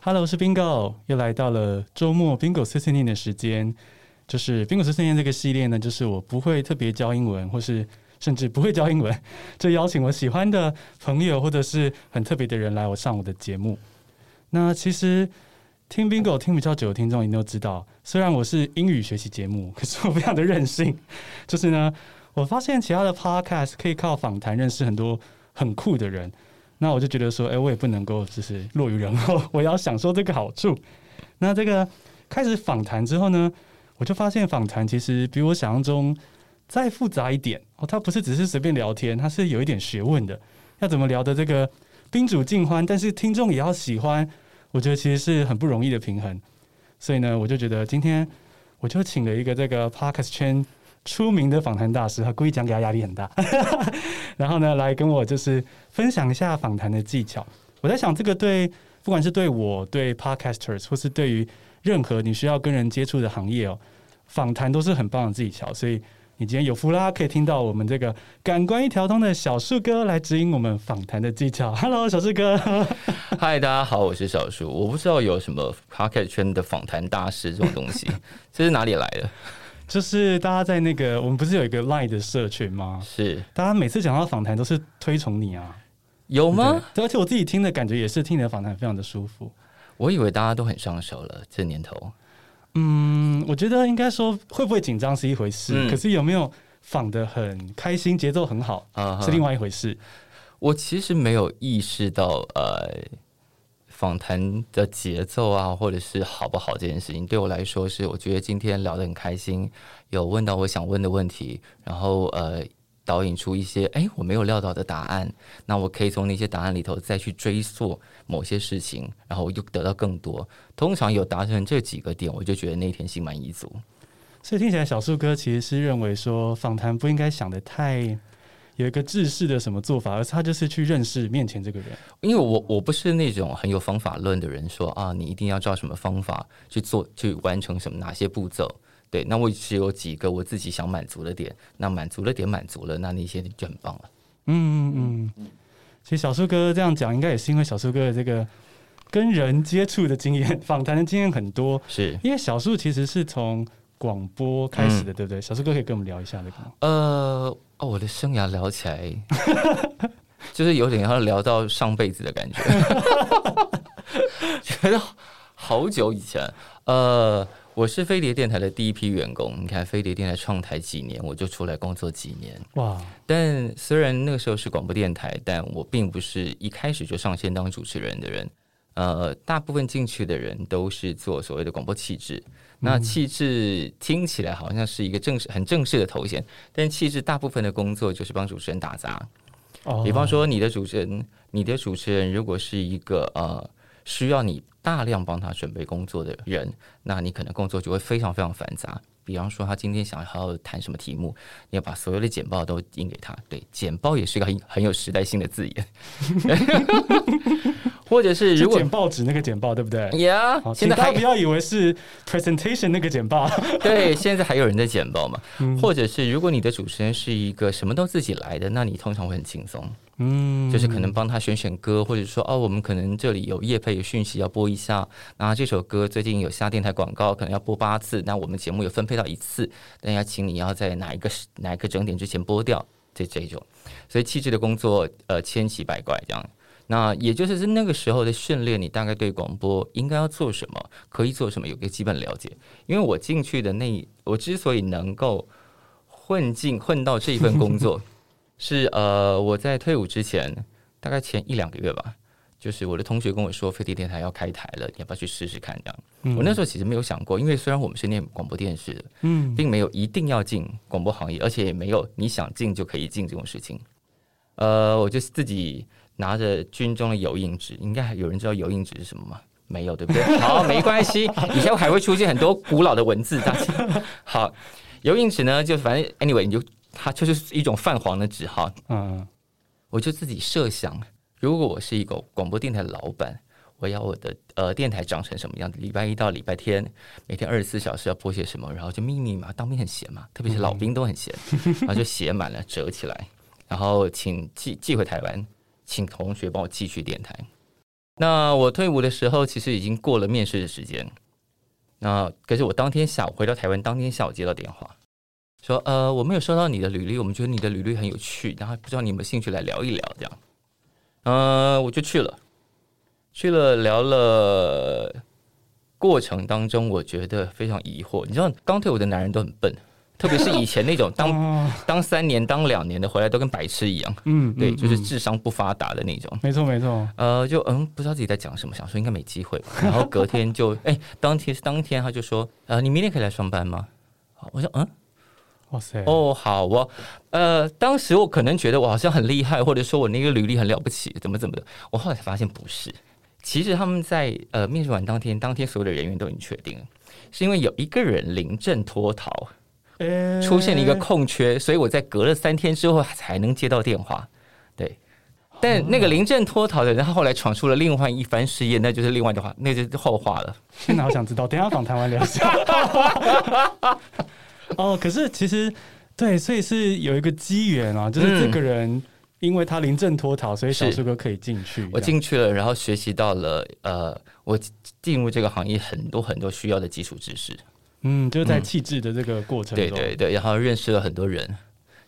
Hello，我是 Bingo，又来到了周末 Bingo 碎碎念的时间。就是 Bingo 碎碎念这个系列呢，就是我不会特别教英文，或是甚至不会教英文，就邀请我喜欢的朋友或者是很特别的人来我上我的节目。那其实听 Bingo 听比较久的听众一定都知道，虽然我是英语学习节目，可是我非常的任性。就是呢，我发现其他的 Podcast 可以靠访谈认识很多很酷的人。那我就觉得说，哎、我也不能够就是落于人后，我要享受这个好处。那这个开始访谈之后呢，我就发现访谈其实比我想象中再复杂一点哦。它不是只是随便聊天，它是有一点学问的。要怎么聊的这个宾主尽欢，但是听众也要喜欢，我觉得其实是很不容易的平衡。所以呢，我就觉得今天我就请了一个这个 Podcast 圈出名的访谈大师，他故意讲给他压力很大，然后呢，来跟我就是分享一下访谈的技巧。我在想，这个对不管是对我、对 Podcasters，或是对于任何你需要跟人接触的行业哦，访谈都是很棒的技巧。所以你今天有福啦，可以听到我们这个感官一条通的小树哥来指引我们访谈的技巧。Hello，小树哥。嗨，大家好，我是小树。我不知道有什么 Podcast 圈的访谈大师这种东西，这是哪里来的？就是大家在那个，我们不是有一个 Line 的社群吗？是，大家每次讲到访谈都是推崇你啊，有吗？对，而且我自己听的感觉也是听你的访谈非常的舒服。我以为大家都很上手了，这年头。嗯，我觉得应该说会不会紧张是一回事，嗯、可是有没有访的很开心、节奏很好啊，是另外一回事。我其实没有意识到，呃。访谈的节奏啊，或者是好不好这件事情，对我来说是我觉得今天聊得很开心，有问到我想问的问题，然后呃导引出一些哎我没有料到的答案，那我可以从那些答案里头再去追溯某些事情，然后又得到更多。通常有达成这几个点，我就觉得那天心满意足。所以听起来小树哥其实是认为说访谈不应该想得太。有一个制式的什么做法，而是他就是去认识面前这个人。因为我我不是那种很有方法论的人说，说啊，你一定要照什么方法去做，去完成什么哪些步骤。对，那我只有几个我自己想满足的点，那满足了点满足了，那那些就很棒了。嗯嗯嗯。其实小树哥这样讲，应该也是因为小树哥的这个跟人接触的经验、访谈的经验很多。是因为小树其实是从广播开始的，嗯、对不对？小树哥可以跟我们聊一下那个吗？呃。哦，我的生涯聊起来，就是有点要聊到上辈子的感觉，觉得好久以前。呃，我是飞碟电台的第一批员工。你看，飞碟电台创台几年，我就出来工作几年。哇！但虽然那个时候是广播电台，但我并不是一开始就上线当主持人的人。呃，大部分进去的人都是做所谓的广播气质。那气质听起来好像是一个正式、很正式的头衔，但气质大部分的工作就是帮主持人打杂。哦，比方说你的主持人，你的主持人如果是一个呃需要你大量帮他准备工作的人，那你可能工作就会非常非常繁杂。比方说他今天想要谈什么题目，你要把所有的简报都印给他。对，简报也是一个很很有时代性的字眼。或者是如果剪报纸那个剪报对不对？Yeah，现在大家不要以为是 presentation 那个剪报。对，现在还有人在剪报嘛？嗯、或者是如果你的主持人是一个什么都自己来的，那你通常会很轻松。嗯，就是可能帮他选选歌，或者说哦，我们可能这里有业配有讯息要播一下，那这首歌最近有下电台广告，可能要播八次，那我们节目有分配到一次，但要请你要在哪一个哪一个整点之前播掉，这这种。所以气质的工作，呃，千奇百怪这样。那也就是在那个时候的训练，你大概对广播应该要做什么，可以做什么，有个基本了解。因为我进去的那，我之所以能够混进混到这一份工作，是呃，我在退伍之前，大概前一两个月吧，就是我的同学跟我说，飞碟电台要开台了，你要不要去试试看？这样，嗯、我那时候其实没有想过，因为虽然我们是念广播电视的，嗯，并没有一定要进广播行业，而且也没有你想进就可以进这种事情。呃，我就是自己。拿着军中的油印纸，应该还有人知道油印纸是什么吗？没有，对不对？好，没关系，以前还会出现很多古老的文字。大家 好，油印纸呢，就反正 anyway，你就它就是一种泛黄的纸哈。嗯，我就自己设想，如果我是一个广播电台的老板，我要我的呃电台长成什么样子？礼拜一到礼拜天，每天二十四小时要播些什么？然后就密密麻，当兵很闲嘛，特别是老兵都很闲，嗯、然后就写满了，折起来，然后请寄寄回台湾。请同学帮我寄去电台。那我退伍的时候，其实已经过了面试的时间。那可是我当天下午回到台湾，当天下午接到电话，说呃，我没有收到你的履历，我们觉得你的履历很有趣，然后不知道你有没有兴趣来聊一聊这样。呃，我就去了，去了聊了。过程当中，我觉得非常疑惑。你知道，刚退伍的男人都很笨，特别是以前那种当 当三年、当两年的回来都跟白痴一样。嗯，对，就是智商不发达的那种。没错，没错。呃，就嗯，不知道自己在讲什么，想说应该没机会吧。然后隔天就 哎，当天是当天他就说，呃，你明天可以来上班吗？我说嗯，哇塞，哦，好哦。呃，当时我可能觉得我好像很厉害，或者说我那个履历很了不起，怎么怎么的。我后来才发现不是。其实他们在呃面试完当天，当天所有的人员都已经确定了，是因为有一个人临阵脱逃，出现了一个空缺，所以我在隔了三天之后才能接到电话。对，但那个临阵脱逃的人，他后来闯出了另外一番事业，那就是另外的话，那就是后话了。现在好想知道，等下访谈完聊一下。哦，可是其实对，所以是有一个机缘啊，就是这个人。嗯因为他临阵脱逃，所以小树哥可以进去。我进去了，然后学习到了呃，我进入这个行业很多很多需要的基础知识。嗯，就是在气质的这个过程中，嗯，对对对，然后认识了很多人。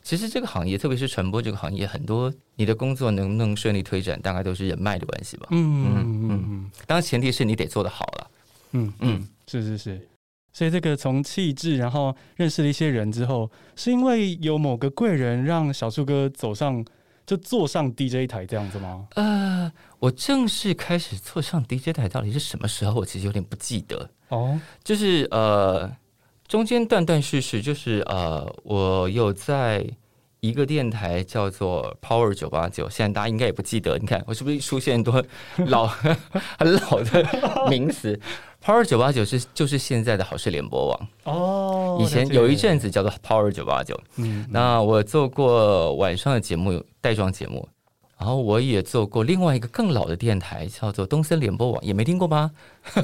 其实这个行业，特别是传播这个行业，很多你的工作能不能顺利推展，大概都是人脉的关系吧。嗯嗯嗯嗯，当然前提是你得做得好了。嗯嗯，是是是。所以这个从气质，然后认识了一些人之后，是因为有某个贵人让小树哥走上。就坐上 DJ 台这样子吗？呃，我正式开始坐上 DJ 台到底是什么时候？我其实有点不记得哦。就是呃，中间断断续续，就是呃，我有在一个电台叫做 Power 九八九，现在大家应该也不记得。你看我是不是出现很多老 很老的名词？Power 九八九是就是现在的好事联播网哦，以前有一阵子叫做 Power 九八九，嗯，那我做过晚上的节目，带妆节目，然后我也做过另外一个更老的电台，叫做东森联播网，也没听过吧？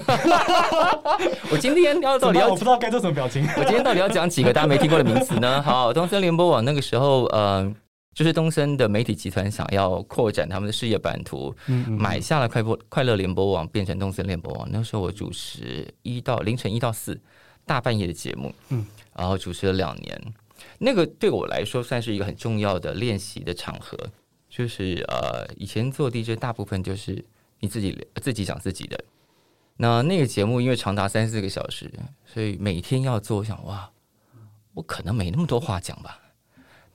我今天要到底要，我不知道该做什么表情，我今天到底要讲几个大家没听过的名词呢？好，东森联播网那个时候，嗯、呃。就是东森的媒体集团想要扩展他们的事业版图，嗯嗯买下了快播快乐联播网，变成东森联播网。那时候我主持一到凌晨一到四大半夜的节目，嗯，然后主持了两年。那个对我来说算是一个很重要的练习的场合。就是呃，以前做 DJ 大部分就是你自己自己讲自己的。那那个节目因为长达三四个小时，所以每天要做，我想哇，我可能没那么多话讲吧。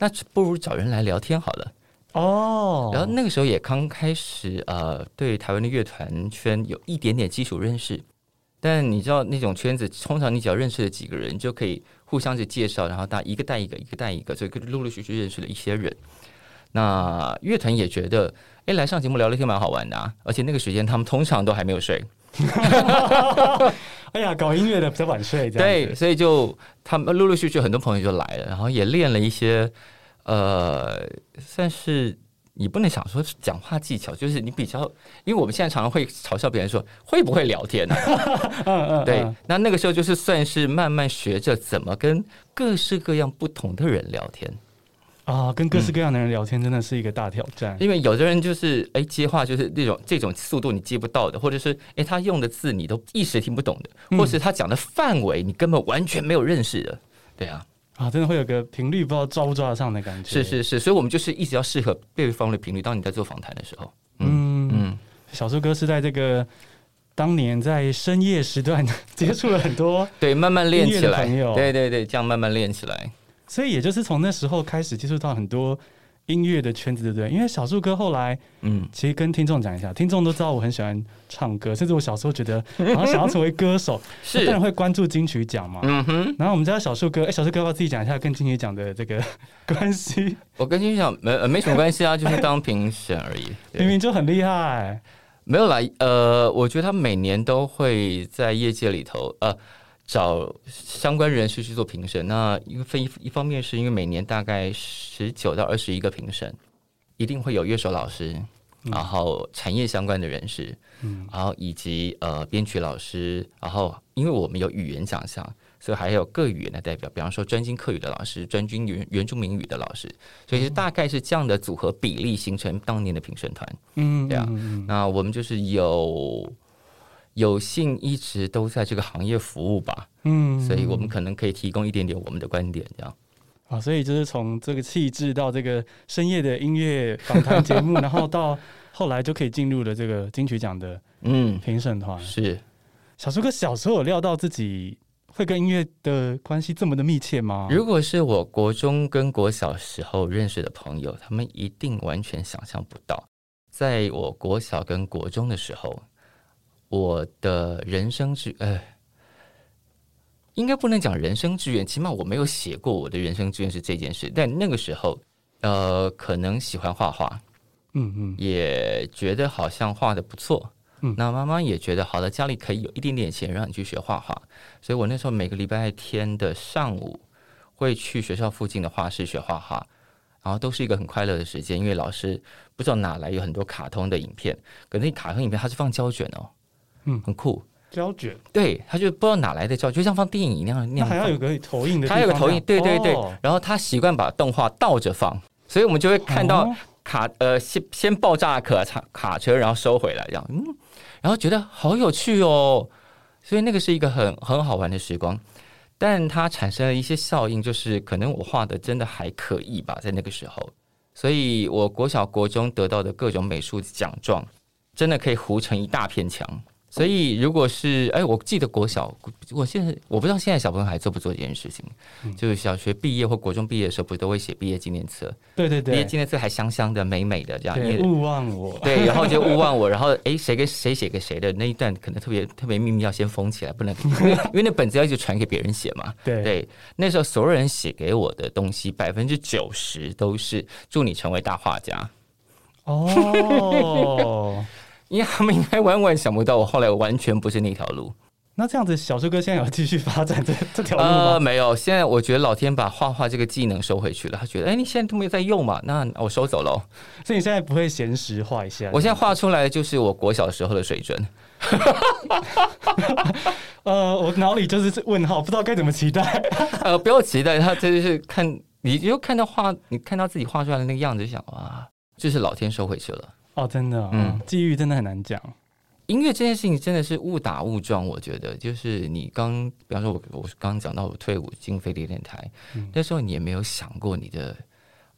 那不如找人来聊天好了哦。然后那个时候也刚开始，呃，对台湾的乐团圈有一点点基础认识。但你知道那种圈子，通常你只要认识了几个人，就可以互相去介绍，然后大家一个带一个，一个带一个，所以陆陆续续认识了一些人。那乐团也觉得，哎，来上节目聊聊天蛮好玩的啊。而且那个时间他们通常都还没有睡。哎呀，搞音乐的比较晚睡，对，所以就他们陆陆续续很多朋友就来了，然后也练了一些，呃，算是你不能想说讲话技巧，就是你比较，因为我们现在常常会嘲笑别人说会不会聊天呢？嗯嗯，对，那那个时候就是算是慢慢学着怎么跟各式各样不同的人聊天。啊、哦，跟各式各样的人聊天真的是一个大挑战。嗯、因为有的人就是哎接话就是那种这种速度你接不到的，或者是哎他用的字你都一时听不懂的，嗯、或是他讲的范围你根本完全没有认识的，对啊，啊，真的会有个频率不知道抓不抓得上的感觉。是是是，所以我们就是一直要适合对方的频率。当你在做访谈的时候，嗯嗯，小树哥是在这个当年在深夜时段 接触了很多对，慢慢练起来，对对对，这样慢慢练起来。所以也就是从那时候开始接触到很多音乐的圈子，对不对？因为小树哥后来，嗯，其实跟听众讲一下，听众都知道我很喜欢唱歌，甚至我小时候觉得，然后想要成为歌手，是当然会关注金曲奖嘛。嗯哼。然后我们家小树哥，哎，小树哥要不要自己讲一下跟金曲奖的这个 关系？我跟金曲奖没没什么关系啊，就是当评审而已。明明就很厉害，没有啦。呃，我觉得他每年都会在业界里头，呃。找相关人士去做评审，那一个分一一方面是因为每年大概十九到二十一个评审，一定会有乐手老师，嗯、然后产业相关的人士，嗯，然后以及呃编曲老师，然后因为我们有语言奖项，所以还有各语言的代表，比方说专精客语的老师，专精原原住民语的老师，所以是大概是这样的组合比例形成当年的评审团。嗯，对啊，那我们就是有有幸一直都在这个行业服务吧。嗯，所以我们可能可以提供一点点我们的观点，这样。啊，所以就是从这个气质到这个深夜的音乐访谈节目，然后到后来就可以进入了这个金曲奖的嗯评审团。是小树哥小时候有料到自己会跟音乐的关系这么的密切吗？如果是我国中跟国小时候认识的朋友，他们一定完全想象不到，在我国小跟国中的时候，我的人生志呃。应该不能讲人生志愿，起码我没有写过我的人生志愿是这件事。但那个时候，呃，可能喜欢画画，嗯嗯，也觉得好像画的不错，嗯，那妈妈也觉得好了，家里可以有一点点钱让你去学画画，所以我那时候每个礼拜天的上午会去学校附近的画室学画画，然后都是一个很快乐的时间，因为老师不知道哪来有很多卡通的影片，可那卡通影片它是放胶卷哦，嗯，很酷。胶卷，对，他就不知道哪来的胶，就像放电影那样那样。还要有个投影的，他有个投影，对对对。哦、然后他习惯把动画倒着放，所以我们就会看到卡、哦、呃先先爆炸卡卡卡车，然后收回来这样，嗯，然后觉得好有趣哦。所以那个是一个很很好玩的时光，但它产生了一些效应，就是可能我画的真的还可以吧，在那个时候，所以我国小国中得到的各种美术奖状，真的可以糊成一大片墙。所以，如果是哎，我记得国小，我现在我不知道现在小朋友还做不做这件事情。嗯、就是小学毕业或国中毕业的时候，不都会写毕业纪念册？对对对，毕业纪念册还香香的、美美的这样。对，勿忘我。对，然后就勿忘我，然后哎，谁给谁写给谁的那一段，可能特别特别秘密，要先封起来，不能因为因为那本子要一直传给别人写嘛。对对，那时候所有人写给我的东西，百分之九十都是祝你成为大画家。哦。因为他们应该万万想不到，我后来完全不是那条路。那这样子，小树哥现在有继续发展这这条路吗？呃，没有。现在我觉得老天把画画这个技能收回去了。他觉得，哎，你现在都没有在用嘛？那我收走喽。所以你现在不会闲时画一下？我现在画出来的就是我国小时候的水准。呃，我脑里就是问号，不知道该怎么期待。呃，不要期待，他这就是看，你就看到画，你看到自己画出来的那个样子，就想哇，就是老天收回去了。哦，真的，嗯，际遇真的很难讲。音乐这件事情真的是误打误撞，我觉得就是你刚，比方说我我刚刚讲到我退伍进飞碟电台，嗯、那时候你也没有想过你的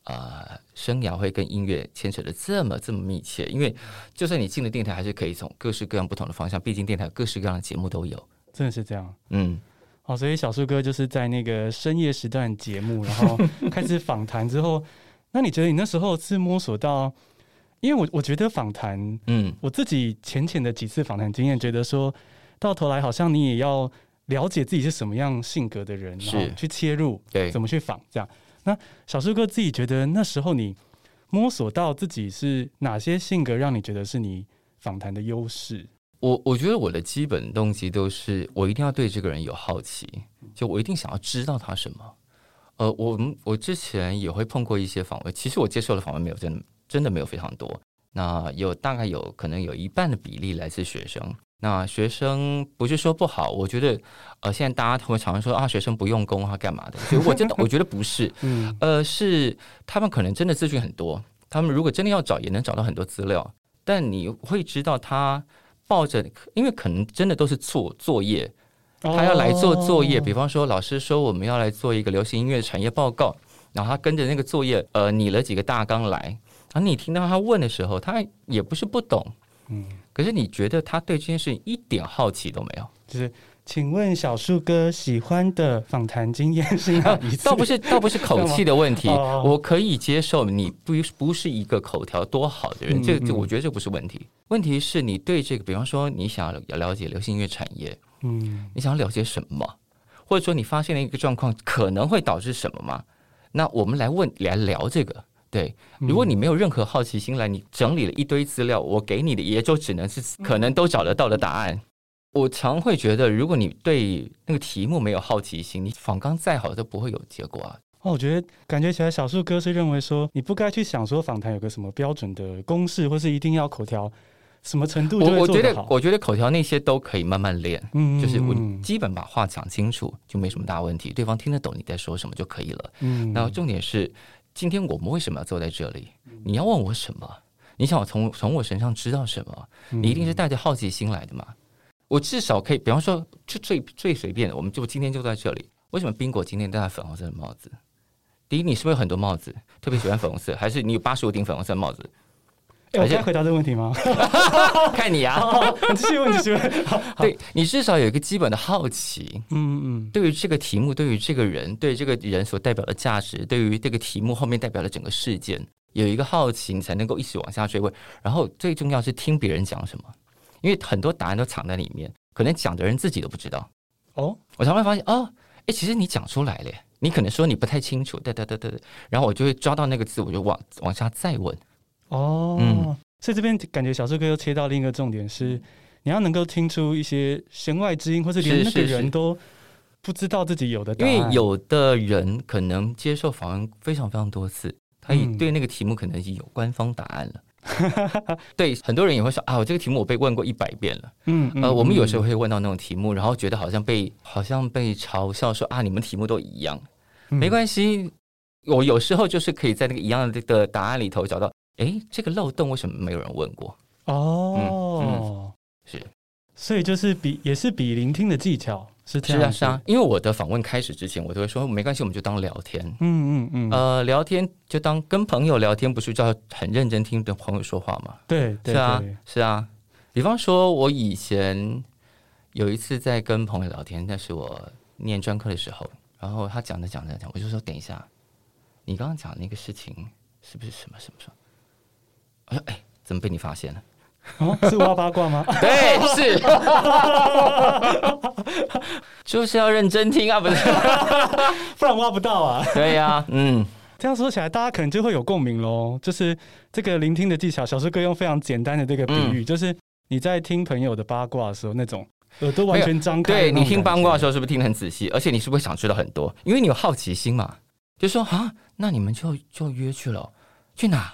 啊、呃、生涯会跟音乐牵扯的这么这么密切，因为就算你进了电台，还是可以从各式各样不同的方向，毕竟电台各式各样的节目都有，真的是这样。嗯，哦，所以小树哥就是在那个深夜时段节目，然后开始访谈之后，那你觉得你那时候是摸索到？因为我我觉得访谈，嗯，我自己浅浅的几次访谈经验，觉得说到头来好像你也要了解自己是什么样性格的人，然后去切入，对，怎么去访这样。那小树哥自己觉得那时候你摸索到自己是哪些性格，让你觉得是你访谈的优势？我我觉得我的基本动机都是我一定要对这个人有好奇，就我一定想要知道他什么。呃，我我之前也会碰过一些访问，其实我接受的访问没有真的。真的没有非常多，那有大概有可能有一半的比例来自学生。那学生不是说不好，我觉得呃，现在大家会常常说啊，学生不用功啊，干嘛的？所以我真的 我觉得不是，嗯，呃，是他们可能真的资讯很多，他们如果真的要找，也能找到很多资料。但你会知道他抱着，因为可能真的都是做作业，他要来做作业。比方说，老师说我们要来做一个流行音乐产业报告，然后他跟着那个作业，呃，拟了几个大纲来。而、啊、你听到他问的时候，他也不是不懂，嗯，可是你觉得他对这件事情一点好奇都没有？就是，请问小树哥喜欢的访谈经验是哪 一次？倒不是，倒不是口气 的问题，我可以接受你不不是一个口条多好的人，这这我觉得这不是问题。问题是你对这个，比方说你想要了解流行音乐产业，嗯，你想要了解什么？或者说你发现了一个状况可能会导致什么吗？那我们来问来聊这个。对，如果你没有任何好奇心来，你整理了一堆资料，我给你的也就只能是可能都找得到的答案。我常会觉得，如果你对那个题目没有好奇心，你访纲再好都不会有结果啊。哦，我觉得感觉起来，小树哥是认为说，你不该去想说访谈有个什么标准的公式，或是一定要口条什么程度？我我觉得，我觉得口条那些都可以慢慢练。嗯，就是我基本把话讲清楚，就没什么大问题，对方听得懂你在说什么就可以了。嗯，然后重点是，今天我们为什么要坐在这里？你要问我什么？你想我从从我身上知道什么？你一定是带着好奇心来的嘛？我至少可以，比方说，就最最随便的，我们就今天就在这里。为什么宾果今天戴粉红色的帽子？第一，你是不是有很多帽子？特别喜欢粉红色，还是你有八十五顶粉红色帽子？欸、我可以回答这个问题吗？看你啊，你继续问，继续问。对，你至少有一个基本的好奇，嗯嗯，对于这个题目，对于这个人，对这个人所代表的价值，对于这个题目后面代表的整个事件，有一个好奇，你才能够一直往下追问。然后最重要是听别人讲什么，因为很多答案都藏在里面，可能讲的人自己都不知道。哦，我才会发现，哦，哎，其实你讲出来了，你可能说你不太清楚，对对对对对，然后我就会抓到那个字，我就往往下再问。哦，嗯，所以这边感觉小树哥又切到另一个重点是，你要能够听出一些弦外之音，或者连那个人都不知道自己有的答案。因为有的人可能接受访问非常非常多次，他已对那个题目可能已经有官方答案了。嗯、对，很多人也会说啊，我这个题目我被问过一百遍了。嗯，嗯呃，我们有时候会问到那种题目，然后觉得好像被好像被嘲笑说啊，你们题目都一样。没关系，我有时候就是可以在那个一样的答案里头找到。哎，这个漏洞为什么没有人问过？哦，嗯嗯、是，所以就是比也是比聆听的技巧是这样，是啊是啊。因为我的访问开始之前，我都会说没关系，我们就当聊天。嗯嗯嗯，呃，聊天就当跟朋友聊天，不是就要很认真听的朋友说话吗？对，对是啊是啊。比方说，我以前有一次在跟朋友聊天，那是我念专科的时候，然后他讲着讲着讲，我就说等一下，你刚刚讲的那个事情是不是什么什么什么？哎，怎么被你发现了？哦，是挖八卦吗？对，是，就是要认真听啊，不是，不然挖不到啊。对呀、啊，嗯，这样说起来，大家可能就会有共鸣喽。就是这个聆听的技巧，小树哥用非常简单的这个比喻，嗯、就是你在听朋友的八卦的时候，那种耳朵完全张开。对，你听八卦的时候，是不是听得很仔细？而且你是不是想知道很多？因为你有好奇心嘛。就说啊，那你们就就约去了，去哪？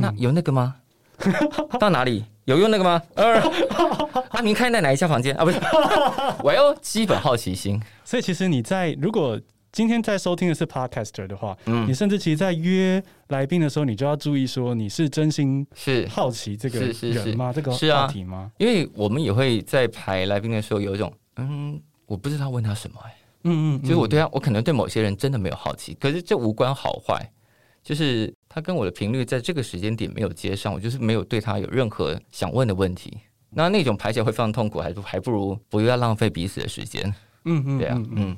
那有那个吗？到哪里有用那个吗？呃，啊，您开在哪一家房间啊？不是，我有基本好奇心。所以其实你在如果今天在收听的是 Podcaster 的话，嗯，你甚至其实，在约来宾的时候，你就要注意说你是真心是好奇这个人吗？是是是这个话题吗？啊？因为我们也会在排来宾的时候有一种，嗯，我不知道问他什么哎，嗯，嗯嗯，就是我对他，我可能对某些人真的没有好奇，可是这无关好坏。就是他跟我的频率在这个时间点没有接上，我就是没有对他有任何想问的问题。那那种排解会非常痛苦，还不还不如不要浪费彼此的时间。嗯嗯，对啊，嗯。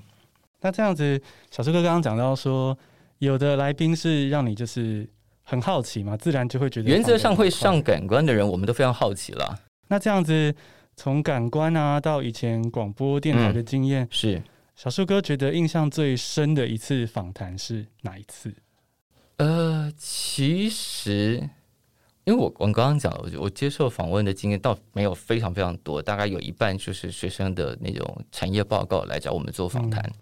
那这样子，小树哥刚刚讲到说，有的来宾是让你就是很好奇嘛，自然就会觉得。原则上会上感官的人，我们都非常好奇了。那这样子，从感官啊到以前广播电台的经验，嗯、是小树哥觉得印象最深的一次访谈是哪一次？呃，其实，因为我我刚刚讲了，我我接受访问的经验倒没有非常非常多，大概有一半就是学生的那种产业报告来找我们做访谈。嗯、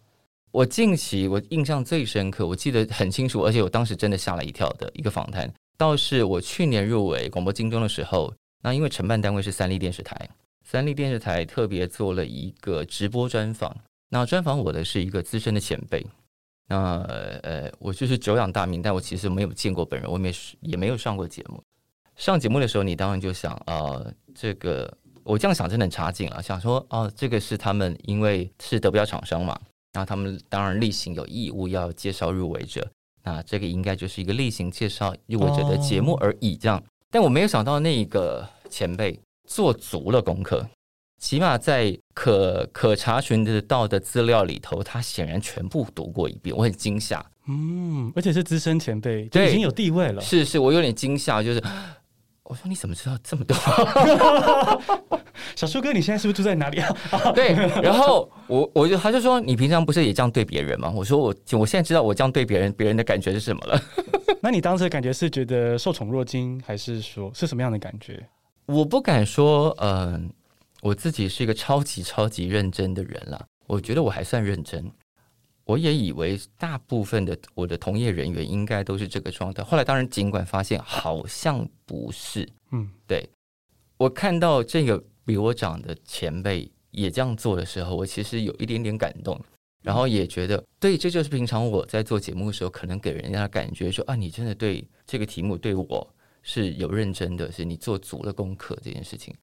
我近期我印象最深刻，我记得很清楚，而且我当时真的吓了一跳的一个访谈，倒是我去年入围广播金钟的时候，那因为承办单位是三立电视台，三立电视台特别做了一个直播专访，那专访我的是一个资深的前辈。那呃，我就是久仰大名，但我其实没有见过本人，我也没也没有上过节目。上节目的时候，你当然就想啊、呃，这个我这样想真的很差劲了，想说哦、这个是他们因为是得标厂商嘛，然后他们当然例行有义务要介绍入围者，那这个应该就是一个例行介绍入围者的节目而已，这样。但我没有想到那个前辈做足了功课。起码在可可查询得到的资料里头，他显然全部读过一遍，我很惊吓。嗯，而且是资深前辈，就已经有地位了。是是，我有点惊吓，就是我说你怎么知道这么多？小树哥，你现在是不是住在哪里啊？对，然后我我就他就说，你平常不是也这样对别人吗？我说我我现在知道我这样对别人，别人的感觉是什么了。那你当时的感觉是觉得受宠若惊，还是说是什么样的感觉？我不敢说，嗯、呃。我自己是一个超级超级认真的人了，我觉得我还算认真。我也以为大部分的我的同业人员应该都是这个状态。后来当然尽管发现好像不是，嗯，对。我看到这个比我长的前辈也这样做的时候，我其实有一点点感动，然后也觉得，对，这就是平常我在做节目的时候，可能给人家的感觉说啊，你真的对这个题目对我是有认真的，是你做足了功课这件事情。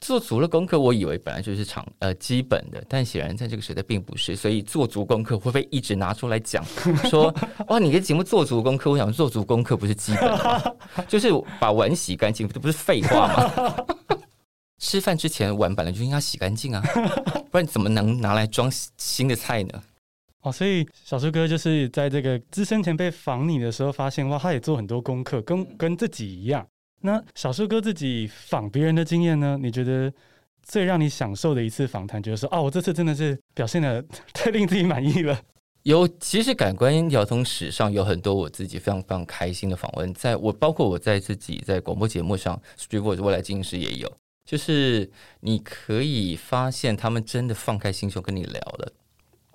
做足了功课，我以为本来就是常呃基本的，但显然在这个时代并不是。所以做足功课会不会一直拿出来讲？说哇，你的节目做足功课，我想做足功课不是基本的吗？就是把碗洗干净，这不是废话吗？吃饭之前碗本来就应该洗干净啊，不然怎么能拿来装新的菜呢？哦，所以小树哥就是在这个资深前辈访你的时候，发现哇，他也做很多功课，跟跟自己一样。那小树哥自己访别人的经验呢？你觉得最让你享受的一次访谈，觉得说，哦，我这次真的是表现的太令自己满意了。有，其实感官交通史上有很多我自己非常非常开心的访问，在我包括我在自己在广播节目上，Street Voice 未来进行时也有，就是你可以发现他们真的放开心胸跟你聊了。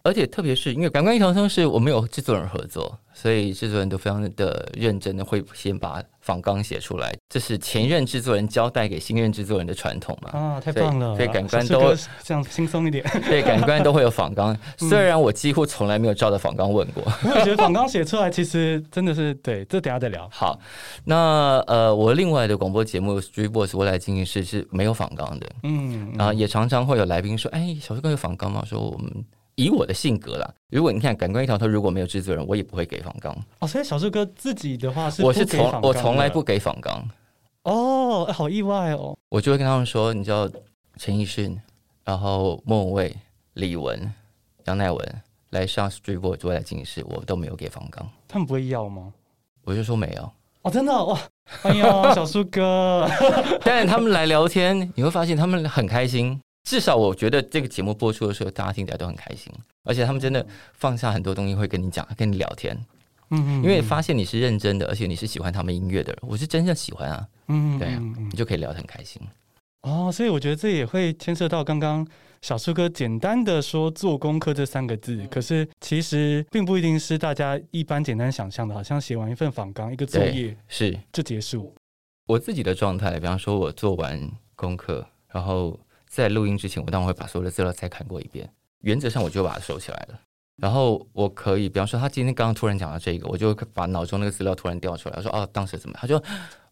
而且特别是因为感官一条通是我们有制作人合作，所以制作人都非常的认真的会先把仿纲写出来，这是前任制作人交代给新任制作人的传统嘛？啊，太棒了！所以感官都这样轻松一点。对，感官都会有仿纲，虽然我几乎从来没有照着仿纲问过。我也觉得仿纲写出来其实真的是对，这等下再聊。好，那呃，我另外的广播节目《Street Voice 未来进行式》是没有仿纲的，嗯，然后也常常会有来宾说：“哎，小树哥有仿纲吗？”说我们。以我的性格啦，如果你看感官一条通，如果没有制作人，我也不会给仿纲。哦，所以小树哥自己的话是，我是从我从来不给仿纲。哦，好意外哦！我就会跟他们说，你知道陈奕迅，然后莫文蔚、李玟、杨乃文来上 Street Voice 未来我都没有给仿纲。他们不会要吗？我就说没有。哦，真的哇！哎呦，小树哥，但是他们来聊天，你会发现他们很开心。至少我觉得这个节目播出的时候，大家听起来都很开心，而且他们真的放下很多东西会跟你讲，跟你聊天。嗯，因为发现你是认真的，而且你是喜欢他们音乐的人，我是真正喜欢啊。嗯，对啊，你就可以聊得很开心。哦，所以我觉得这也会牵涉到刚刚小树哥简单的说做功课这三个字，可是其实并不一定是大家一般简单想象的，好像写完一份访纲一个作业是就结束。我自己的状态，比方说我做完功课，然后。在录音之前，我当然会把所有的资料再看过一遍。原则上，我就把它收起来了。然后我可以，比方说，他今天刚刚突然讲到这个，我就把脑中那个资料突然调出来，我说：“哦，当时怎么？”他说：“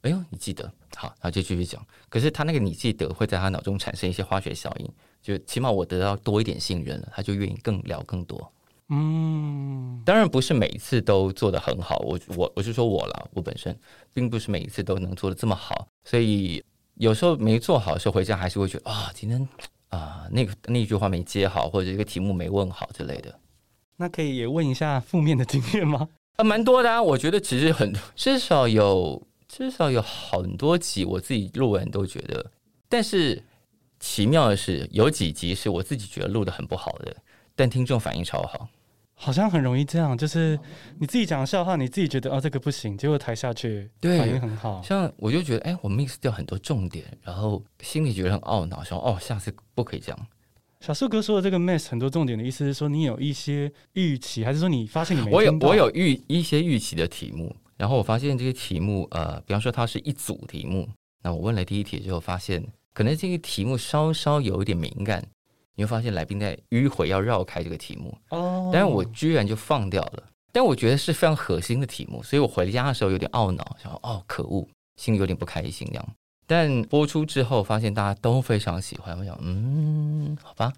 哎呦，你记得？”好，然后就继续讲。可是他那个“你记得”会在他脑中产生一些化学效应，就起码我得到多一点信任了，他就愿意更聊更多。嗯，当然不是每一次都做得很好。我我我是说我啦，我本身并不是每一次都能做得这么好，所以。有时候没做好的时候，回家还是会觉得啊，今天啊、呃，那个那句话没接好，或者这个题目没问好之类的。那可以也问一下负面的经验吗？啊，蛮多的啊。我觉得其实很至少有至少有很多集，我自己录完都觉得。但是奇妙的是，有几集是我自己觉得录的很不好的，但听众反应超好。好像很容易这样，就是你自己讲笑话，你自己觉得哦这个不行，结果台下去反应很好。像我就觉得，哎、欸，我 miss 掉很多重点，然后心里觉得很懊恼，说哦，下次不可以这样。小树哥说的这个 miss 很多重点的意思是说，你有一些预期，还是说你发现你没？我有我有预一些预期的题目，然后我发现这些题目，呃，比方说它是一组题目，那我问了第一题之后，发现可能这个题目稍稍有一点敏感。你会发现来宾在迂回要绕开这个题目，哦，但是我居然就放掉了。但我觉得是非常核心的题目，所以我回家的时候有点懊恼，想哦，可恶，心里有点不开心这样。但播出之后发现大家都非常喜欢，我想，嗯，好吧，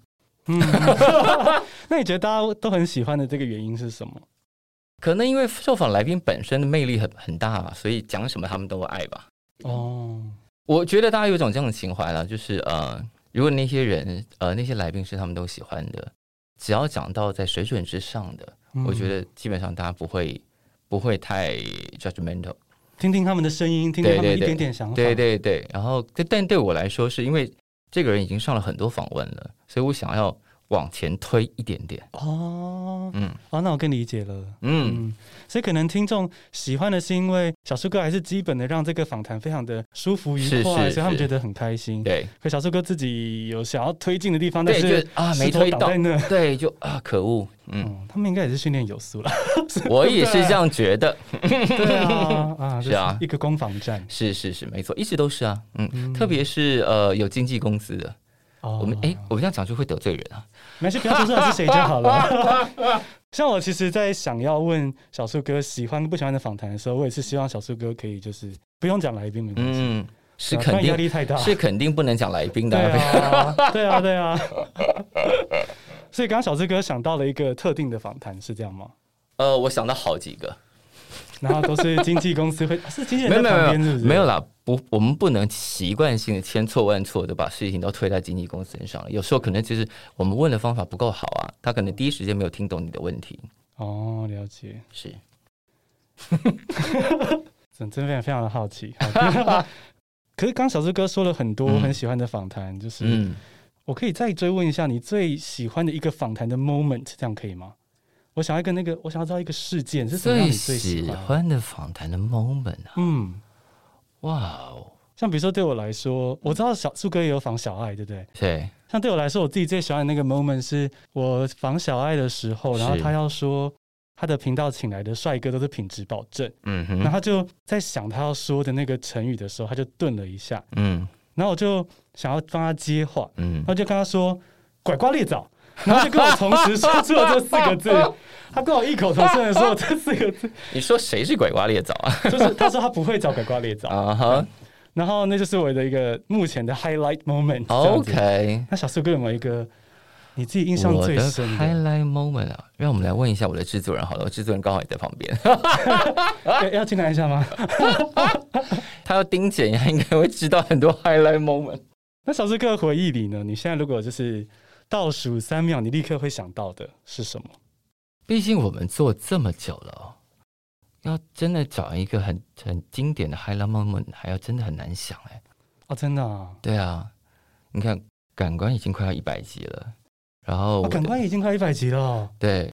嗯，那你觉得大家都很喜欢的这个原因是什么？可能因为受访来宾本身的魅力很很大吧，所以讲什么他们都爱吧。哦，我觉得大家有一种这样的情怀了，就是呃。如果那些人，呃，那些来宾是他们都喜欢的，只要讲到在水准之上的，嗯、我觉得基本上大家不会不会太 judgmental，听听他们的声音，听听他们一点点想法，对对对。然后，但对我来说，是因为这个人已经上了很多访问了，所以我想要往前推一点点。哦，嗯，哦，那我更理解了，嗯，嗯，所以可能听众喜欢的是因为小树哥还是基本的让这个访谈非常的舒服愉快，所以他们觉得很开心。对，可小树哥自己有想要推进的地方，但是啊没推到，对，就啊可恶，嗯，他们应该也是训练有素了，我也是这样觉得，对啊，啊是啊，一个攻防战，是是是，没错，一直都是啊，嗯，特别是呃有经纪公司的。Oh, 我们哎，我们这样讲就会得罪人啊！没事，不要说出来是谁就好了。像我其实，在想要问小树哥喜欢不喜欢的访谈的时候，我也是希望小树哥可以就是不用讲来宾没关系，嗯，是肯定压力太大，是肯定不能讲来宾的。对啊，对啊，对啊。所以刚刚小树哥想到了一个特定的访谈，是这样吗？呃，我想到好几个。然后都是经纪公司会 是经纪人在旁边，是不是？没有啦，不，我们不能习惯性的千错万错的把事情都推在经纪公司身上了。有时候可能就是我们问的方法不够好啊，他可能第一时间没有听懂你的问题。哦，了解，是，真真非常非常的好奇。可是刚小志哥说了很多很喜欢的访谈，嗯、就是我可以再追问一下你最喜欢的一个访谈的 moment，这样可以吗？我想要一个那个，我想要知道一个事件是什么样你最喜欢的访谈的 moment 啊？嗯，哇哦，像比如说对我来说，我知道小树哥也有防小爱，对不对？对。像对我来说，我自己最喜欢的那个 moment 是我防小爱的时候，然后他要说他的频道请来的帅哥都是品质保证，嗯哼，然后他就在想他要说的那个成语的时候，他就顿了一下，嗯，然后我就想要帮他接话，嗯，然后就跟他说拐瓜裂枣。然后就跟我同时说出了这四个字，他跟我异口同声的说这四个字。你说谁是鬼瓜裂枣啊？就是他说他不会找鬼瓜裂枣啊哈。然后那就是我的一个目前的 highlight moment。OK，那小树哥有没有一个你自己印象最深的 highlight moment 啊？让我们来问一下我的制作人好了，我制作人刚好也在旁边。要进来一下吗？他要盯紧，他应该会知道很多 highlight moment。那小树哥回忆里呢？你现在如果就是。倒数三秒，你立刻会想到的是什么？毕竟我们做这么久了，要真的找一个很很经典的 highlight moment，还要真的很难想哎。哦，真的啊？对啊，你看，感官已经快要一百集了，然后、哦、感官已经快一百集了。对，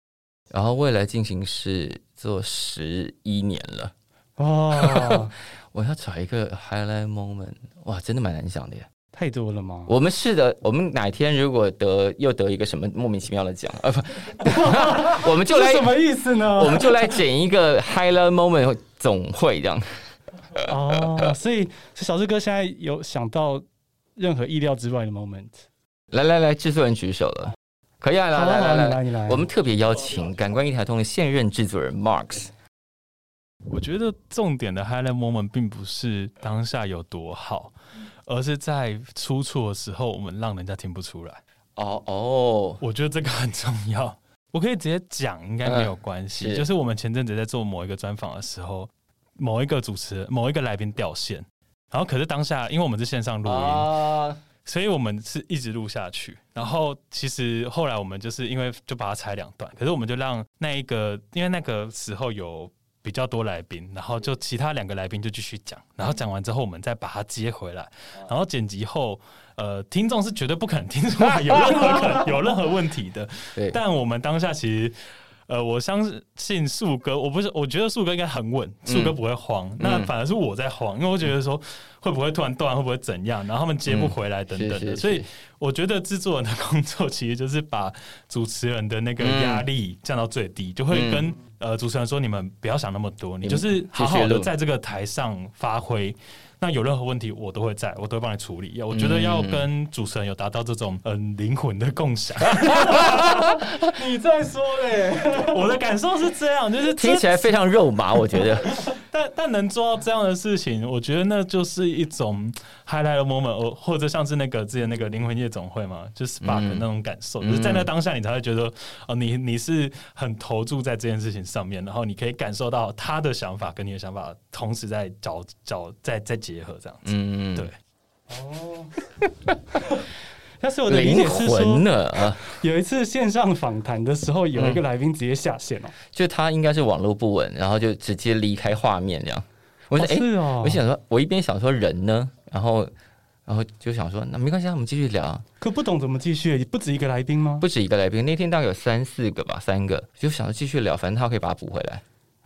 然后未来进行式做十一年了。哦，我要找一个 highlight moment，哇，真的蛮难想的呀。太多了吗？我们是的，我们哪天如果得又得一个什么莫名其妙的奖啊 不，我们就来什么意思呢？我们就来剪一个 highlight moment 总会这样。哦，所以小志哥现在有想到任何意料之外的 moment？来来来，制作人举手了，可以啊，来来来来来，我们特别邀请感官一条通的现任制作人 Marks。我觉得重点的 highlight moment 并不是当下有多好。而是在出错的时候，我们让人家听不出来。哦哦，我觉得这个很重要。我可以直接讲，应该没有关系。呃、就是我们前阵子在做某一个专访的时候，某一个主持人、某一个来宾掉线，然后可是当下，因为我们是线上录音，呃、所以我们是一直录下去。然后其实后来我们就是因为就把它拆两段，可是我们就让那一个，因为那个时候有。比较多来宾，然后就其他两个来宾就继续讲，然后讲完之后，我们再把它接回来，然后剪辑后，呃，听众是绝对不可能听出来有任何可有任何问题的。但我们当下其实，呃，我相信树哥，我不是，我觉得树哥应该很稳，树哥不会慌，嗯、那反而是我在慌，因为我觉得说会不会突然断，会不会怎样，然后他们接不回来等等的，嗯、是是是，所以我觉得制作人的工作其实就是把主持人的那个压力降到最低，嗯、就会跟。呃，主持人说：“你们不要想那么多，你就是好好的在这个台上发挥。那有任何问题，我都会在，我都会帮你处理。我觉得要跟主持人有达到这种嗯灵魂的共享。你在说嘞？我的感受是这样，就是听起来非常肉麻。我觉得，但但能做到这样的事情，我觉得那就是一种 highlight moment，或者像是那个之前那个灵魂夜总会嘛，就是 Spark 的那种感受，就是在那当下，你才会觉得哦，你你是很投注在这件事情上面，然后你可以感受到他的想法跟你的想法同时在找找在在结合这样子。嗯，对。哦。但是我的理解是说，有一次线上访谈的时候，有一个来宾直接下线了，就他应该是网络不稳，然后就直接离开画面这样。我说，哎，我想说，我一边想说人呢，然后然后就想说，那没关系，我们继续聊。可不懂怎么继续？不止一个来宾吗？不止一个来宾，那天大概有三四个吧，三个，就想着继续聊，反正他可以把它补回来。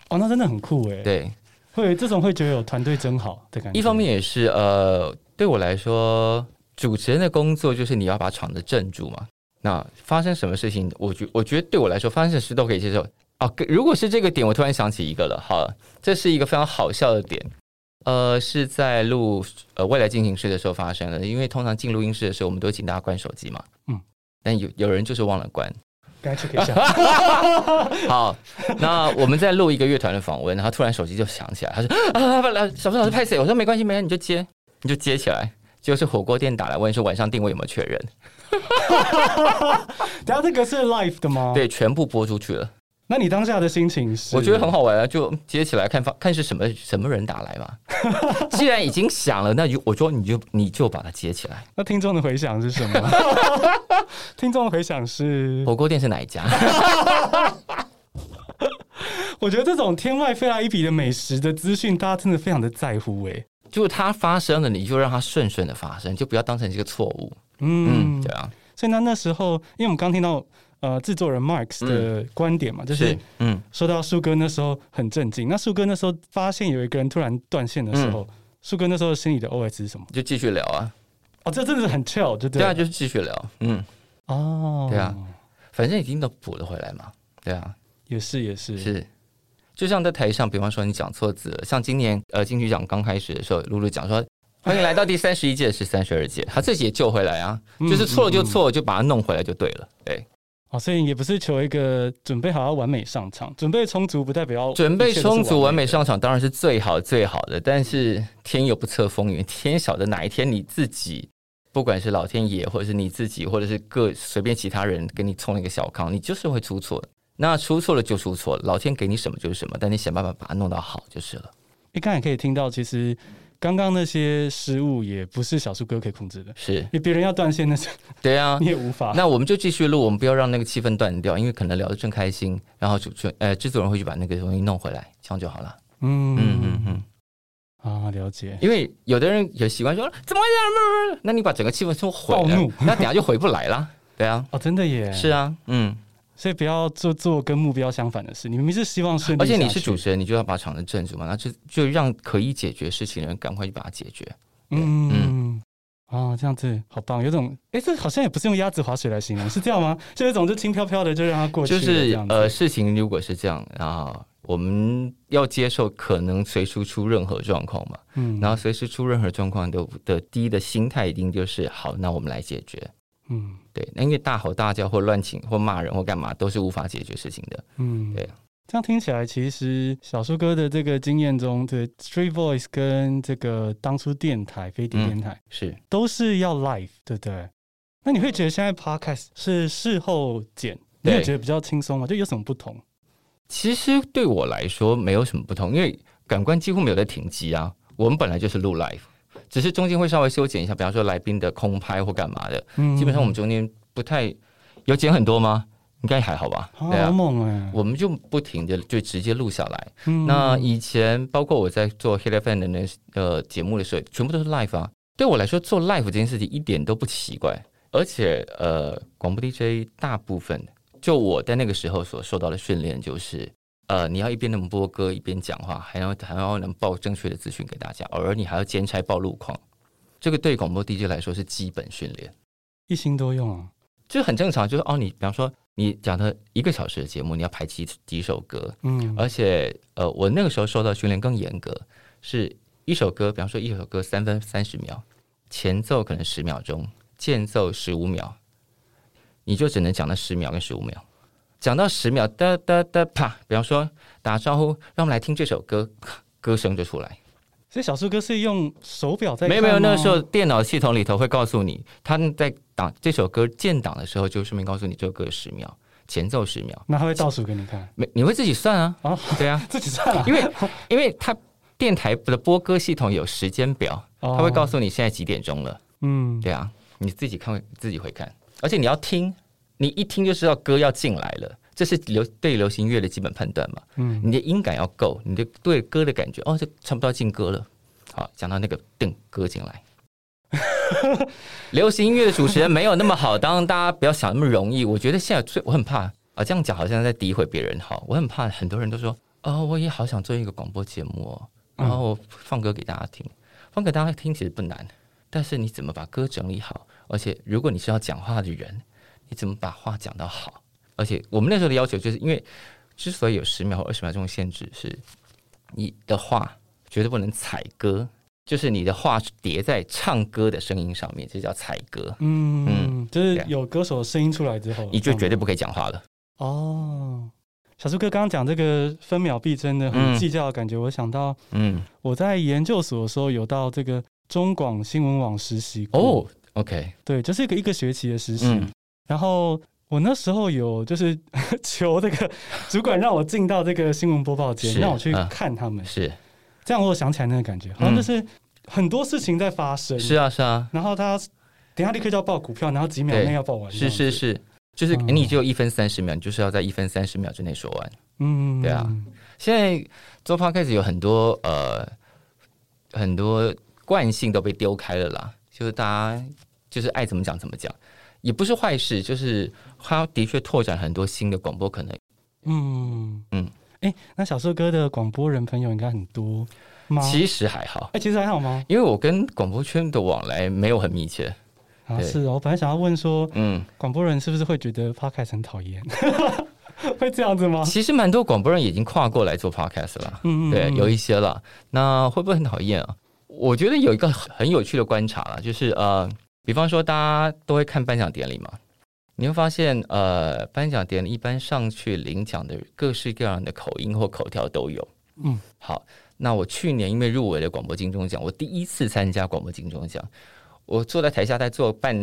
哦，那真的很酷哎。对，会这种会觉得有团队真好的感觉。一方面也是呃，对我来说，主持人的工作就是你要把场子镇住嘛。那发生什么事情，我觉我觉得对我来说，发生什么事都可以接受。哦，如果是这个点，我突然想起一个了。好了，这是一个非常好笑的点。呃，是在录呃未来进行式的时候发生的。因为通常进录音室的时候，我们都请大家关手机嘛。嗯。但有有人就是忘了关。该去给一下。好，那我们在录一个乐团的访问，然后突然手机就响起来，他说啊，不来，小树老师拍谁？我说没关系，没关系，你就接，你就接起来。就是火锅店打来问说晚上定位有没有确认。等下这个是 live 的吗？对，全部播出去了。那你当下的心情是？我觉得很好玩啊，就接起来看，看是什么什么人打来嘛。既然已经响了，那就我说你就你就把它接起来。那听众的回响是什么？听众的回响是火锅店是哪一家？我觉得这种天外飞来一笔的美食的资讯，大家真的非常的在乎哎。就是它发生了，你就让它顺顺的发生，就不要当成一个错误。嗯，对啊。所以那那时候，因为我们刚听到。呃，制作人 Marks 的观点嘛，嗯、就是嗯，说到树哥那时候很震惊。那树哥那时候发现有一个人突然断线的时候，树、嗯、哥那时候心里的 OS 是什么？就继续聊啊！哦，这真的是很 chill，就对，对啊，就是继续聊。嗯，哦，对啊，反正已经都补了回来嘛。对啊，也是也是是，就像在台上，比方说你讲错字了，像今年呃金曲奖刚开始的时候，露露讲说欢迎来到第三十一届是三十二届，他自己也救回来啊，嗯、就是错了就错了，就把它弄回来就对了。对。哦，所以也不是求一个准备好要完美上场，准备充足不代表要准备充足完美上场当然是最好最好的，但是天有不测风云，天晓得哪一天你自己，不管是老天爷或者是你自己，或者是各随便其他人给你冲了一个小康，你就是会出错的。那出错了就出错了，老天给你什么就是什么，但你想办法把它弄到好就是了。你刚才可以听到，其实。刚刚那些失误也不是小树哥可以控制的，是，因为别人要断线那是，对啊，你也无法。那我们就继续录，我们不要让那个气氛断掉，因为可能聊得正开心，然后就就呃制作人会去把那个东西弄回来，这样就好了。嗯嗯嗯嗯，啊，了解。因为有的人有习惯说怎么样，那你把整个气氛都毁了，那等下就回不来了。对啊，哦，真的耶。是啊，嗯。所以不要做做跟目标相反的事。你明明是希望顺利，而且你是主持人，你就要把场子镇住嘛。那就就让可以解决事情的人赶快去把它解决。嗯嗯啊，这样子好棒，有种哎、欸，这好像也不是用鸭子划水来形容，是这样吗？就有一种就轻飘飘的，就让它过去。就是呃，事情如果是这样，然后我们要接受可能随时出任何状况嘛。嗯，然后随时出任何状况的的第一的心态一定就是好，那我们来解决。嗯，对，那因为大吼大叫或乱请或骂人或干嘛都是无法解决事情的。嗯，对。这样听起来，其实小树哥的这个经验中，对 Street Voice 跟这个当初电台飞碟电台、嗯、是都是要 live，对不对？那你会觉得现在 Podcast 是事后剪，你会觉得比较轻松吗？就有什么不同？其实对我来说没有什么不同，因为感官几乎没有在停机啊。我们本来就是录 live。只是中间会稍微修剪一下，比方说来宾的空拍或干嘛的。嗯，基本上我们中间不太有剪很多吗？应该还好吧。好猛哎、啊！我们就不停的就直接录下来。嗯，那以前包括我在做 Hit FM 的那呃节目的时候，全部都是 live 啊。对我来说，做 live 这件事情一点都不奇怪。而且呃，广播 DJ 大部分就我在那个时候所受到的训练就是。呃，你要一边能播歌一边讲话，还要还要能报正确的资讯给大家，偶尔你还要兼差报路况，这个对广播 DJ 来说是基本训练，一心多用啊，就很正常。就是哦，你比方说你讲的一个小时的节目，你要排几几首歌，嗯，而且呃，我那个时候受到训练更严格，是一首歌，比方说一首歌三分三十秒，前奏可能十秒钟，间奏十五秒，你就只能讲那十秒跟十五秒。讲到十秒，哒哒哒，啪！比方说打招呼，让我们来听这首歌，歌声就出来。所以小树哥是用手表在？没有没有，那个时候电脑系统里头会告诉你，他在档这首歌建档的时候，就顺便告诉你这首歌十秒，前奏十秒。那他会倒数给你看？没，你会自己算啊？啊，对啊，自己算啊。因为因为他电台的播歌系统有时间表，他会告诉你现在几点钟了。嗯，对啊，你自己看，自己会看，而且你要听。你一听就知道歌要进来了，这是流对流行乐的基本判断嘛。嗯，你的音感要够，你的对歌的感觉，哦，这差不多要进歌了。好，讲到那个噔歌进来，流行音乐的主持人没有那么好当，大家不要想那么容易。我觉得现在最我很怕啊，这样讲好像在诋毁别人。哈，我很怕很多人都说，哦，我也好想做一个广播节目哦，然后我放歌给大家听，放给大家听其实不难，但是你怎么把歌整理好？而且如果你是要讲话的人，你怎么把话讲到好？而且我们那时候的要求就是因为之所以有十秒或二十秒这种限制，是你的话绝对不能踩歌。就是你的话叠在唱歌的声音上面，这叫踩歌。嗯嗯，就是有歌手的声音出来之后，你就绝对不可以讲话了。哦，小树哥刚刚讲这个分秒必争的很计较的感觉，嗯、我想到，嗯，我在研究所的时候有到这个中广新闻网实习过。哦，OK，对，就是一个一个学期的实习。嗯、然后我那时候有就是 求这个 主管让我进到这个新闻播报间，让我去看他们。是。这样我想起来那个感觉，好像就是很多事情在发生。是啊，是啊。然后他等下立刻就要报股票，然后几秒内要报完。是是是，就是你只有一分三十秒，你就是要在一分三十秒之内说完。嗯，对啊。现在做 podcast 有很多呃很多惯性都被丢开了啦，就是大家就是爱怎么讲怎么讲，也不是坏事，就是他的确拓展很多新的广播可能。嗯嗯。哎，那小树哥的广播人朋友应该很多吗？其实还好。哎，其实还好吗？因为我跟广播圈的往来没有很密切。啊，是哦。我本来想要问说，嗯，广播人是不是会觉得 podcast 很讨厌？会这样子吗？其实蛮多广播人已经跨过来做 podcast 了。嗯嗯。对，有一些了。那会不会很讨厌啊？我觉得有一个很有趣的观察了，就是呃，比方说大家都会看颁奖典礼嘛。你会发现，呃，颁奖典礼一般上去领奖的各式各样的口音或口条都有。嗯，好，那我去年因为入围了广播金钟奖，我第一次参加广播金钟奖，我坐在台下在做半，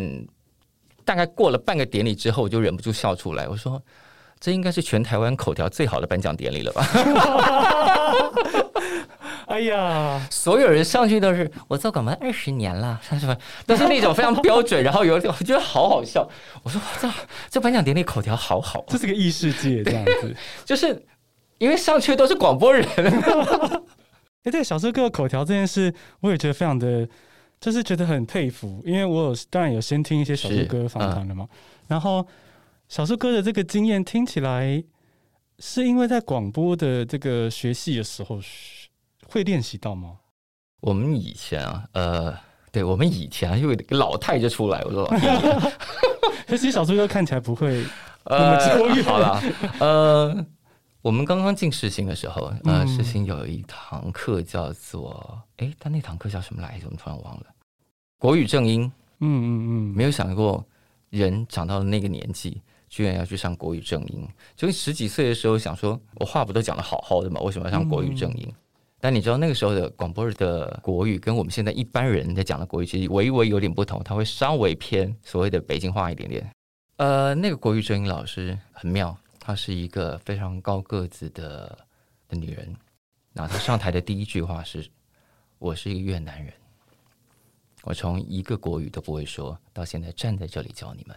大概过了半个典礼之后，我就忍不住笑出来。我说，这应该是全台湾口条最好的颁奖典礼了吧？哎呀，所有人上去都是我做广播二十年了，三十分都是那种非常标准，然后有点我觉得好好笑。我说这这颁奖典礼口条好好，啊，这是个异世界这样子，就是因为上去都是广播人。哎，对，小树哥口条这件事，我也觉得非常的，就是觉得很佩服，因为我有当然有先听一些小树哥访谈的嘛，嗯、然后小树哥的这个经验听起来是因为在广播的这个学习的时候。会练习到吗？我们以前啊，呃，对，我们以前啊，因为老太就出来，我说，其实小树哥看起来不会那么久远。好了，呃，我们刚刚进世新的时候，呃，世新有一堂课叫做，哎、嗯，他那堂课叫什么来着？我们突然忘了。国语正音。嗯嗯嗯，没有想过人长到了那个年纪，居然要去上国语正音。就十几岁的时候想说，我话不都讲的好好的嘛？为什么要上国语正音？嗯但你知道那个时候的广播的国语跟我们现在一般人在讲的国语其实微微有点不同，它会稍微偏所谓的北京话一点点。呃，那个国语正音老师很妙，她是一个非常高个子的的女人。然后她上台的第一句话是：“我是一个越南人，我从一个国语都不会说到现在站在这里教你们。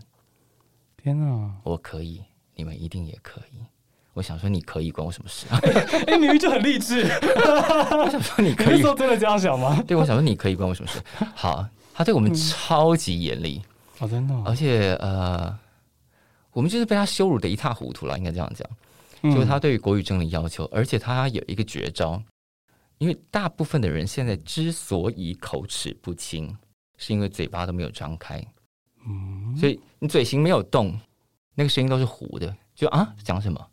天哪，我可以，你们一定也可以。”我想说，你可以关我什么事啊？哎，明明就很励志。我想说，你可以。你说真的这样想吗？对，我想说，你可以关我什么事？好，他对我们超级严厉。哦，真的。而且呃，我们就是被他羞辱的一塌糊涂了，应该这样讲。就是他对于国语真的要求，而且他有一个绝招，因为大部分的人现在之所以口齿不清，是因为嘴巴都没有张开。嗯。所以你嘴型没有动，那个声音都是糊的。就啊，讲什么？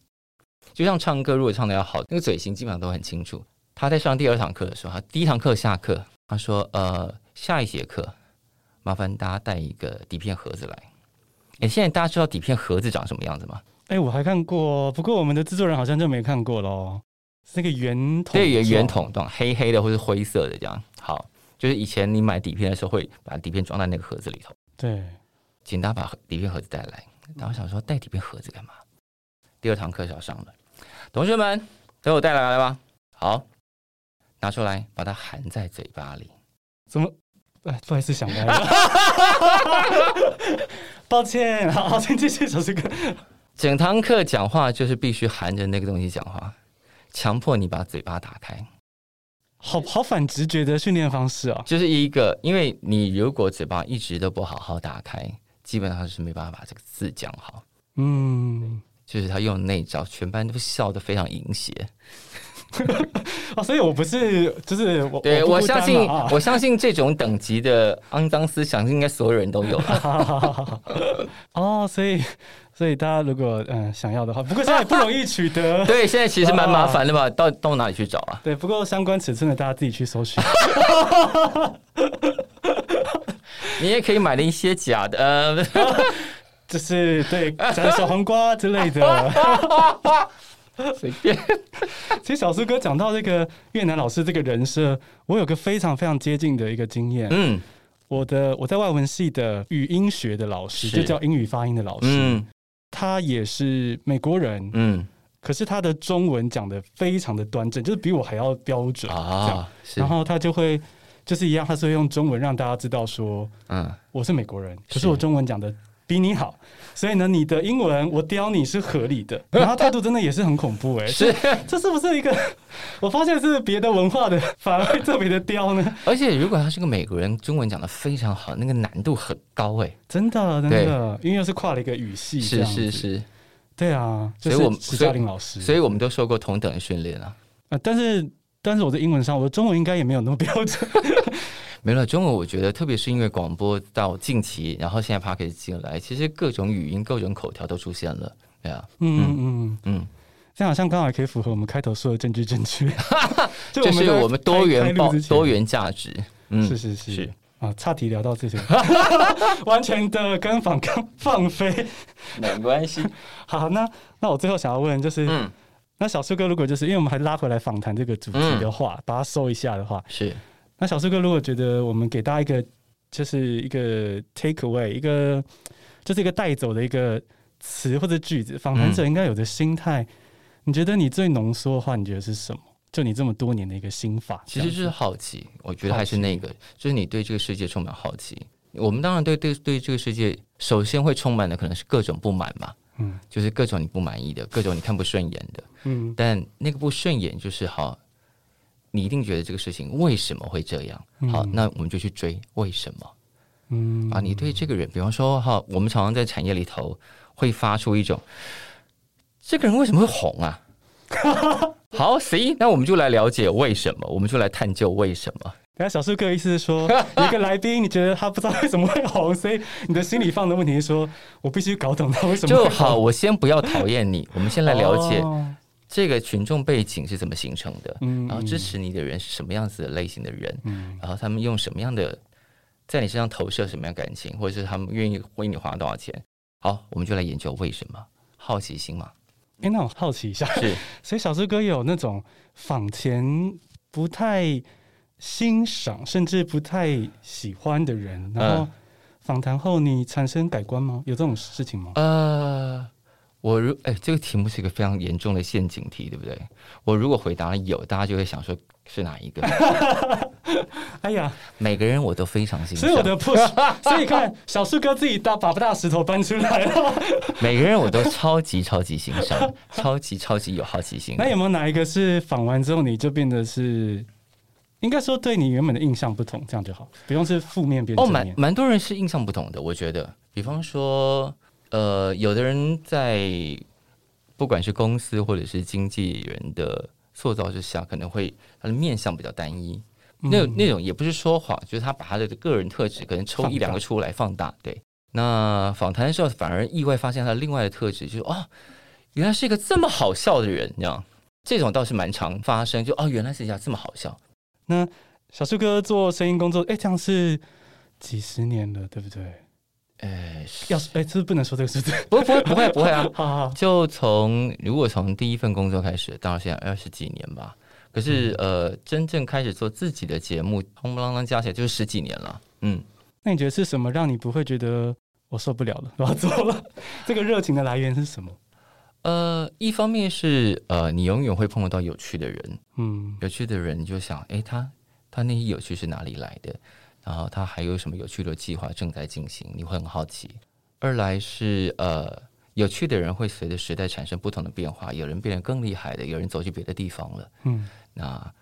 就像唱歌，如果唱的要好，那个嘴型基本上都很清楚。他在上第二堂课的时候，他第一堂课下课，他说：“呃，下一节课麻烦大家带一个底片盒子来。”哎，现在大家知道底片盒子长什么样子吗？哎，我还看过，不过我们的制作人好像就没看过喽。是那个圆筒，对，圆圆筒状，黑黑的或是灰色的这样。好，就是以前你买底片的时候会把底片装在那个盒子里头。对，请大家把底片盒子带来。然后想说，带底片盒子干嘛？第二堂课是要上的。同学们，都有带来了吧？好，拿出来，把它含在嘴巴里。怎么？哎，不好意思，想歪了。抱歉，好，好，先继续说这个。整堂课讲话就是必须含着那个东西讲话，强迫你把嘴巴打开。好好反直觉的训练方式啊！就是一个，因为你如果嘴巴一直都不好好打开，基本上是没办法把这个字讲好。嗯，就是他用那招，全班都笑得非常淫邪。啊，所以我不是，就是我，对我，我相信，我相信这种等级的肮脏思想，应该所有人都有。哦，所以。所以大家如果嗯想要的话，不过现在也不容易取得。对，现在其实蛮麻烦的吧？到到哪里去找啊？对，不过相关尺寸的大家自己去搜寻。你也可以买了一些假的，呃，就是对，像小黄瓜之类的。随便。其实小苏哥讲到这个越南老师这个人设，我有个非常非常接近的一个经验。嗯，我的我在外文系的语音学的老师，就叫英语发音的老师。嗯。他也是美国人，嗯，可是他的中文讲的非常的端正，就是比我还要标准啊。然后他就会就是一样，他是会用中文让大家知道说，嗯，我是美国人，可是我中文讲的比你好，所以呢，你的英文我刁你是合理的。然后态度真的也是很恐怖哎、欸，是这是不是一个？我发现是别的文化的反而会特别的刁呢。而且如果他是个美国人，中文讲的非常好，那个难度很高哎、欸，真的真的，因为又是跨了一个语系，是是是，对啊，所以我们史嘉玲老师，所以我们都受过同等的训练啊。啊，但是但是我在英文上，我的中文应该也没有那么标准。没了中文，我觉得特别是因为广播到近期，然后现在 Podcast 进来，其实各种语音、各种口条都出现了，对啊，嗯嗯嗯嗯，这样好像刚好可以符合我们开头说的证据正确，就是我们多元包多元价值，嗯，是是是是。啊，差题聊到这些，完全的跟访刚放飞，没关系。好，那那我最后想要问就是，嗯，那小树哥如果就是因为我们还拉回来访谈这个主题的话，嗯、把它收一下的话，是。那小树哥，如果觉得我们给大家一个，就是一个 take away，一个就是一个带走的一个词或者句子，访谈者应该有的心态，嗯、你觉得你最浓缩的话，你觉得是什么？就你这么多年的一个心法，其实就是好奇。我觉得还是那个，就是你对这个世界充满好奇。我们当然对对对这个世界，首先会充满的可能是各种不满嘛，嗯，就是各种你不满意的，各种你看不顺眼的，嗯，但那个不顺眼就是好。你一定觉得这个事情为什么会这样？好，那我们就去追为什么。嗯啊，你对这个人，比方说哈，我们常常在产业里头会发出一种，这个人为什么会红啊？好，行，那我们就来了解为什么，我们就来探究为什么。等下小树哥意思是说，有一个来宾，你觉得他不知道为什么会红，所以你的心里放的问题是说，我必须搞懂他为什么就好。我先不要讨厌你，我们先来了解。哦这个群众背景是怎么形成的？嗯，然后支持你的人是什么样子的类型的人？嗯，然后他们用什么样的在你身上投射什么样感情，或者是他们愿意为你花多少钱？好，我们就来研究为什么，好奇心嘛。哎，那我好奇一下，是，所以小志哥有那种访前不太欣赏，甚至不太喜欢的人，然后访谈后你产生改观吗？有这种事情吗？呃。我如哎，这个题目是一个非常严重的陷阱题，对不对？我如果回答有，大家就会想说是哪一个？哎呀，每个人我都非常欣赏，所以我的 push，所以你看小树哥自己大把不大石头搬出来了。每个人我都超级超级欣赏，超级超级有好奇心。那有没有哪一个是访完之后你就变得是，应该说对你原本的印象不同，这样就好，不用是负面变。哦，蛮蛮多人是印象不同的，我觉得，比方说。呃，有的人在不管是公司或者是经纪人的塑造之下，可能会他的面相比较单一。嗯、那那种也不是说谎，就是他把他的个人特质可能抽一两个出来放大。放大对，那访谈的时候反而意外发现他另外的特质，就是哦，原来是一个这么好笑的人，这样这种倒是蛮常发生。就哦，原来是一家这么好笑。那小树哥做声音工作，哎，这样是几十年了，对不对？呃，要是哎，这是不能说这个数字，不 不会不会不会啊！好好，就从如果从第一份工作开始，到现在二十几年吧。可是、嗯、呃，真正开始做自己的节目，轰不啷当加起来就是十几年了。嗯，那你觉得是什么让你不会觉得我受不了了，我要走了？这个热情的来源是什么？呃，一方面是呃，你永远会碰到有趣的人，嗯，有趣的人你就想，哎，他他那些有趣是哪里来的？然后他还有什么有趣的计划正在进行？你会很好奇。二来是呃，有趣的人会随着时代产生不同的变化，有人变得更厉害的，有人走去别的地方了。嗯，那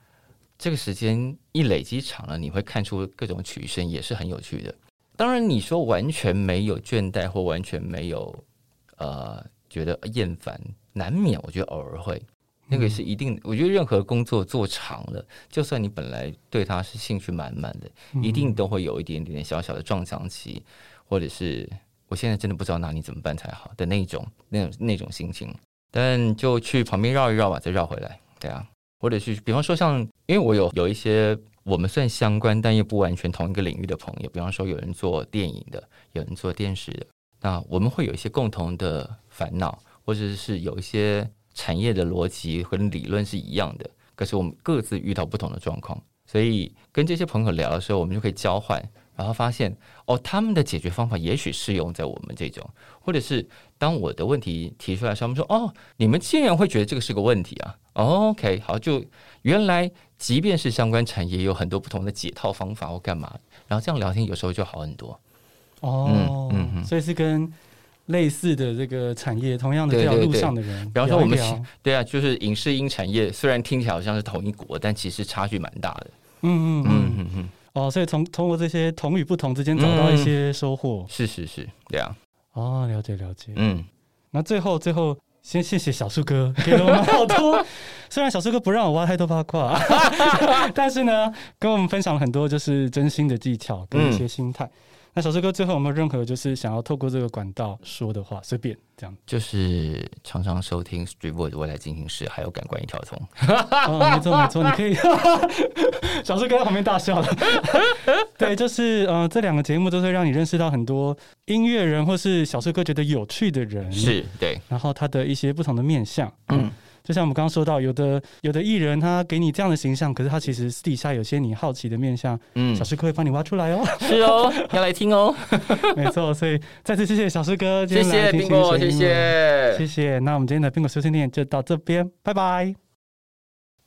这个时间一累积长了，你会看出各种曲线，也是很有趣的。当然，你说完全没有倦怠或完全没有呃觉得厌烦，难免。我觉得偶尔会，那个是一定。我觉得任何工作做长了，就算你本来对它是兴趣满满的，一定都会有一点点小小的撞墙期，或者是我现在真的不知道哪里怎么办才好的那种那种那种心情。但就去旁边绕一绕吧，再绕回来，对啊。或者是，比方说像，因为我有有一些我们算相关，但又不完全同一个领域的朋友，比方说有人做电影的，有人做电视的，那我们会有一些共同的烦恼，或者是有一些产业的逻辑和理论是一样的，可是我们各自遇到不同的状况，所以跟这些朋友聊的时候，我们就可以交换。然后发现哦，他们的解决方法也许适用在我们这种，或者是当我的问题提出来时，他们说哦，你们竟然会觉得这个是个问题啊，哦？OK，好，就原来即便是相关产业，有很多不同的解套方法或干嘛，然后这样聊天有时候就好很多。哦，嗯，嗯嗯，所以是跟类似的这个产业，同样的这条路上的人，比方说我们对啊，就是影视音产业，虽然听起来好像是同一国，但其实差距蛮大的。嗯嗯嗯嗯嗯。哦，所以从通过这些同与不同之间找到一些收获，嗯、是是是，对啊。哦，了解了解。嗯，那最后最后，先谢谢小树哥给了我们好多。虽然小树哥不让我挖太多八卦，但是呢，跟我们分享了很多就是真心的技巧跟一些心态。嗯那小树哥最后有没有任何就是想要透过这个管道说的话？随便这样，就是常常收听 Street Voice 未来进行时，还有感官一条通。哦，没错没错，你可以。小树哥在旁边大笑了。对，就是呃，这两个节目都会让你认识到很多音乐人，或是小树哥觉得有趣的人，是对。然后他的一些不同的面向，嗯。就像我们刚刚说到，有的有的艺人他给你这样的形象，可是他其实私底下有些你好奇的面相，嗯，小师哥会帮你挖出来哦。是哦，要来听哦。没错，所以再次谢谢小师哥，谢谢苹果，谢谢，谢谢。那我们今天的苹果修仙店就到这边，拜拜。